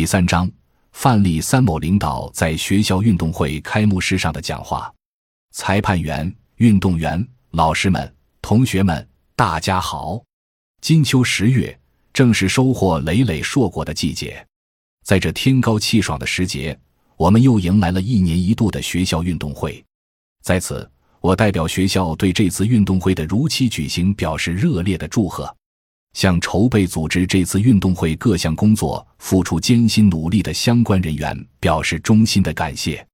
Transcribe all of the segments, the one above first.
第三章，范例三某领导在学校运动会开幕式上的讲话。裁判员、运动员、老师们、同学们，大家好！金秋十月，正是收获累累硕果的季节。在这天高气爽的时节，我们又迎来了一年一度的学校运动会。在此，我代表学校对这次运动会的如期举行表示热烈的祝贺。向筹备组织这次运动会各项工作付出艰辛努力的相关人员表示衷心的感谢，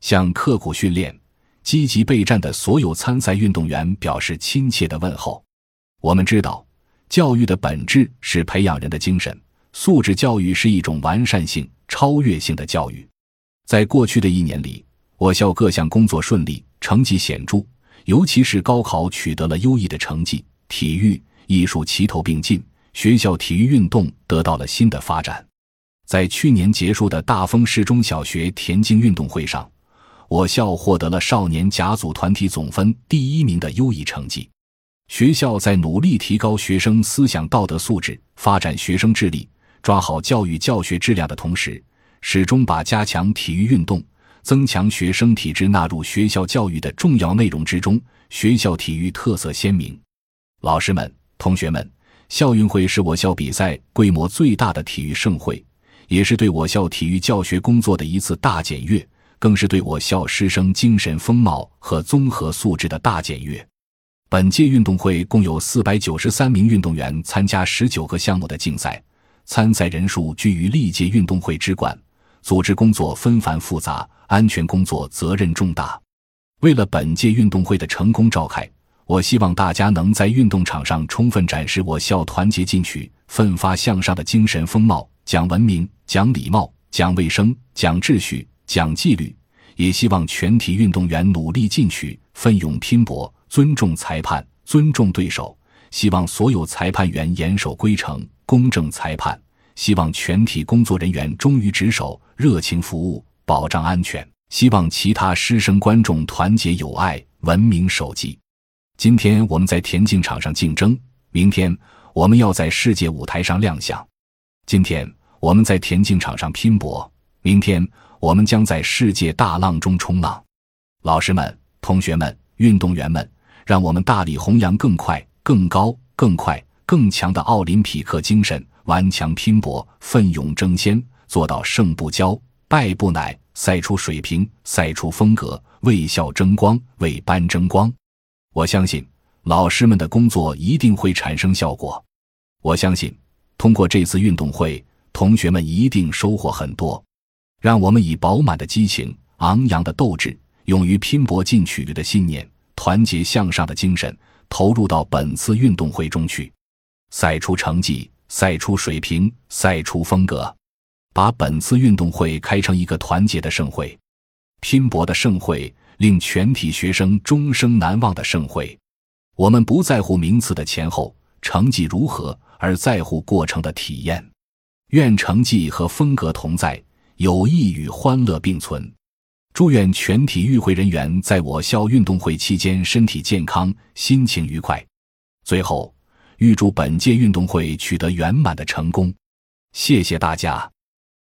向刻苦训练、积极备战的所有参赛运动员表示亲切的问候。我们知道，教育的本质是培养人的精神素质，教育是一种完善性、超越性的教育。在过去的一年里，我校各项工作顺利，成绩显著，尤其是高考取得了优异的成绩，体育。艺术齐头并进，学校体育运动得到了新的发展。在去年结束的大丰市中小学田径运动会上，我校获得了少年甲组团体总分第一名的优异成绩。学校在努力提高学生思想道德素质、发展学生智力、抓好教育教学质量的同时，始终把加强体育运动、增强学生体质纳入学校教育的重要内容之中。学校体育特色鲜明，老师们。同学们，校运会是我校比赛规模最大的体育盛会，也是对我校体育教学工作的一次大检阅，更是对我校师生精神风貌和综合素质的大检阅。本届运动会共有四百九十三名运动员参加十九个项目的竞赛，参赛人数居于历届运动会之冠，组织工作纷繁复杂，安全工作责任重大。为了本届运动会的成功召开。我希望大家能在运动场上充分展示我校团结进取、奋发向上的精神风貌，讲文明、讲礼貌、讲卫生、讲秩序、讲纪律。也希望全体运动员努力进取、奋勇拼搏，尊重裁判、尊重对手。希望所有裁判员严守规程、公正裁判。希望全体工作人员忠于职守、热情服务，保障安全。希望其他师生观众团结友爱、文明守纪。今天我们在田径场上竞争，明天我们要在世界舞台上亮相。今天我们在田径场上拼搏，明天我们将在世界大浪中冲浪。老师们、同学们、运动员们，让我们大力弘扬更快、更高、更快、更强的奥林匹克精神，顽强拼搏，奋勇争先，做到胜不骄、败不馁，赛出水平，赛出风格，为校争光，为班争光。我相信老师们的工作一定会产生效果。我相信通过这次运动会，同学们一定收获很多。让我们以饱满的激情、昂扬的斗志、勇于拼搏进取的信念、团结向上的精神，投入到本次运动会中去，赛出成绩，赛出水平，赛出风格，把本次运动会开成一个团结的盛会、拼搏的盛会。令全体学生终生难忘的盛会，我们不在乎名次的前后成绩如何，而在乎过程的体验。愿成绩和风格同在，友谊与欢乐并存。祝愿全体与会人员在我校运动会期间身体健康，心情愉快。最后，预祝本届运动会取得圆满的成功。谢谢大家。